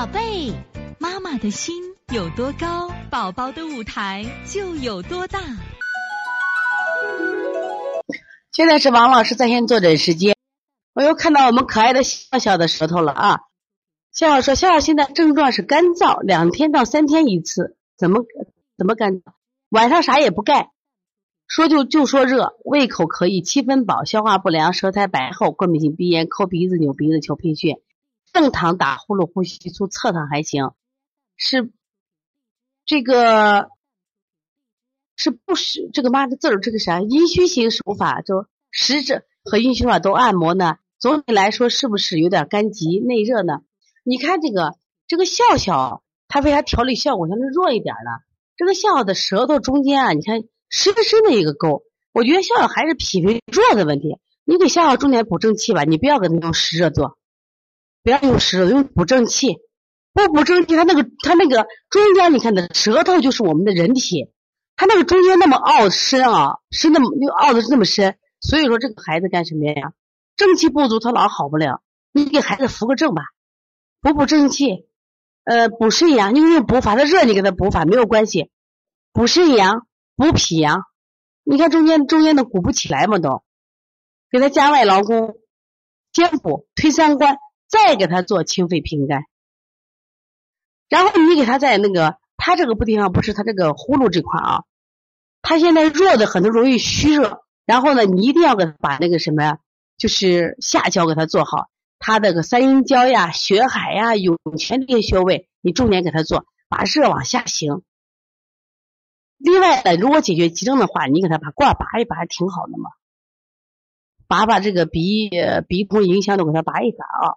宝贝，妈妈的心有多高，宝宝的舞台就有多大。现在是王老师在线坐诊时间，我又看到我们可爱的笑笑的舌头了啊！笑笑说：“笑笑现在症状是干燥，两天到三天一次，怎么怎么干？晚上啥也不干，说就就说热，胃口可以，七分饱，消化不良，舌苔白厚，过敏性鼻炎，抠鼻子、扭鼻子、求贫血。”正躺打呼噜呼吸粗，侧躺还行，是这个是不是这个妈的字儿，这个啥阴虚型手法，就食指和阴虚法都按摩呢。总体来说，是不是有点肝急内热呢？你看这个这个笑笑，它为啥调理效果相对弱一点呢？这个笑笑的舌头中间啊，你看深深的一个沟，我觉得笑笑还是脾胃弱的问题。你给笑笑重点补正气吧，你不要给他用湿热做。不要用湿热，用补正气。不补正气，他那个他那个中间，你看的舌头就是我们的人体，他那个中间那么凹深啊，是那么又凹的是那么深。所以说这个孩子干什么呀？正气不足，他老好不了。你给孩子扶个正吧，补补正气，呃，补肾阳。你用补法，他热你给他补法没有关系。补肾阳，补脾阳。你看中间中间的鼓不起来嘛都，给他加外劳宫，肩补推三关。再给他做清肺平肝，然后你给他在那个他这个不地方不是他这个呼噜这块啊，他现在弱的很多容易虚热，然后呢，你一定要给他把那个什么呀，就是下焦给他做好，他那个三阴交呀、血海呀、涌泉这些穴位，你重点给他做，把热往下行。另外呢，如果解决急症的话，你给他把罐拔一拔，挺好的嘛，拔拔这个鼻鼻通影响都给他拔一拔啊。